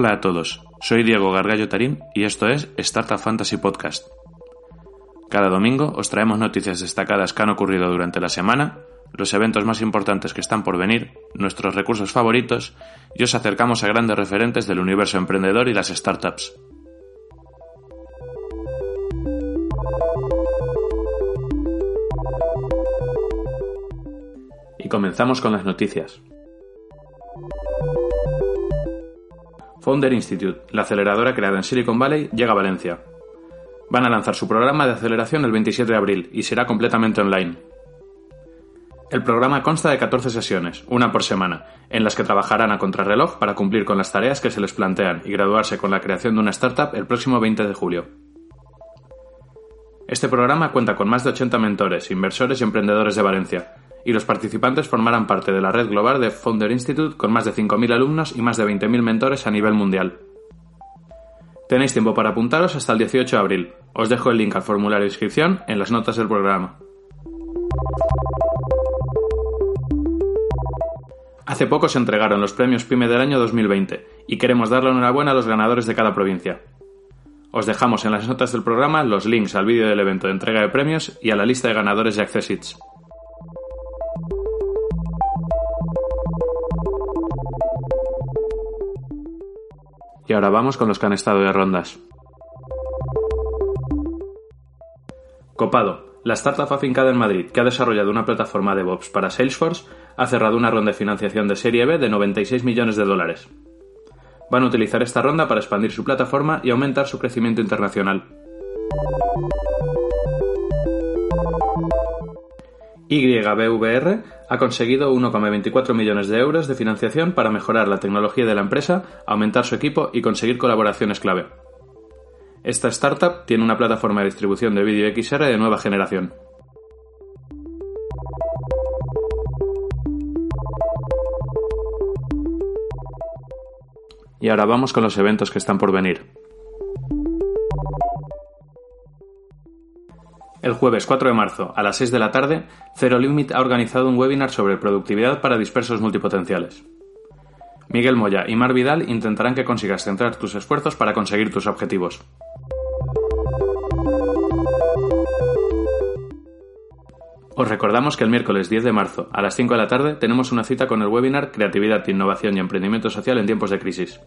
Hola a todos, soy Diego Gargallo Tarín y esto es Startup Fantasy Podcast. Cada domingo os traemos noticias destacadas que han ocurrido durante la semana, los eventos más importantes que están por venir, nuestros recursos favoritos y os acercamos a grandes referentes del universo emprendedor y las startups. Y comenzamos con las noticias. Founder Institute, la aceleradora creada en Silicon Valley, llega a Valencia. Van a lanzar su programa de aceleración el 27 de abril y será completamente online. El programa consta de 14 sesiones, una por semana, en las que trabajarán a contrarreloj para cumplir con las tareas que se les plantean y graduarse con la creación de una startup el próximo 20 de julio. Este programa cuenta con más de 80 mentores, inversores y emprendedores de Valencia, y los participantes formarán parte de la red global de Founder Institute con más de 5.000 alumnos y más de 20.000 mentores a nivel mundial. Tenéis tiempo para apuntaros hasta el 18 de abril. Os dejo el link al formulario de inscripción en las notas del programa. Hace poco se entregaron los premios PyME del año 2020 y queremos darle enhorabuena a los ganadores de cada provincia. Os dejamos en las notas del programa los links al vídeo del evento de entrega de premios y a la lista de ganadores de Accessits. Y ahora vamos con los que han estado de rondas. Copado, la startup afincada en Madrid, que ha desarrollado una plataforma de DevOps para Salesforce, ha cerrado una ronda de financiación de serie B de 96 millones de dólares. Van a utilizar esta ronda para expandir su plataforma y aumentar su crecimiento internacional. YBVR ha conseguido 1,24 millones de euros de financiación para mejorar la tecnología de la empresa, aumentar su equipo y conseguir colaboraciones clave. Esta startup tiene una plataforma de distribución de vídeo XR de nueva generación. Y ahora vamos con los eventos que están por venir. El jueves 4 de marzo, a las 6 de la tarde, Zero Limit ha organizado un webinar sobre productividad para dispersos multipotenciales. Miguel Moya y Mar Vidal intentarán que consigas centrar tus esfuerzos para conseguir tus objetivos. Os recordamos que el miércoles 10 de marzo, a las 5 de la tarde, tenemos una cita con el webinar Creatividad, Innovación y Emprendimiento Social en tiempos de crisis.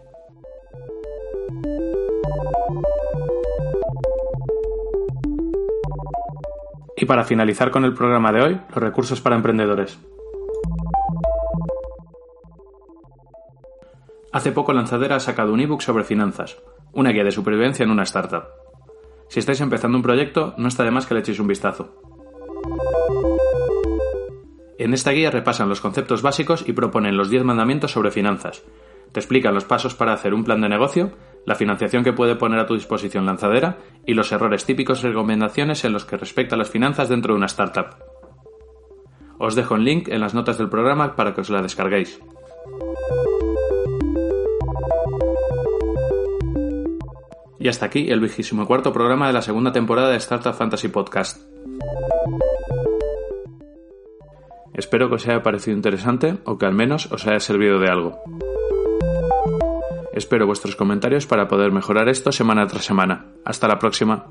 Y para finalizar con el programa de hoy, los recursos para emprendedores. Hace poco Lanzadera ha sacado un ebook sobre finanzas, una guía de supervivencia en una startup. Si estáis empezando un proyecto, no está de más que le echéis un vistazo. En esta guía repasan los conceptos básicos y proponen los 10 mandamientos sobre finanzas. Te explican los pasos para hacer un plan de negocio la financiación que puede poner a tu disposición lanzadera y los errores típicos y recomendaciones en los que respecta a las finanzas dentro de una startup. Os dejo un link en las notas del programa para que os la descarguéis. Y hasta aquí el vigésimo cuarto programa de la segunda temporada de Startup Fantasy Podcast. Espero que os haya parecido interesante o que al menos os haya servido de algo. Espero vuestros comentarios para poder mejorar esto semana tras semana. Hasta la próxima.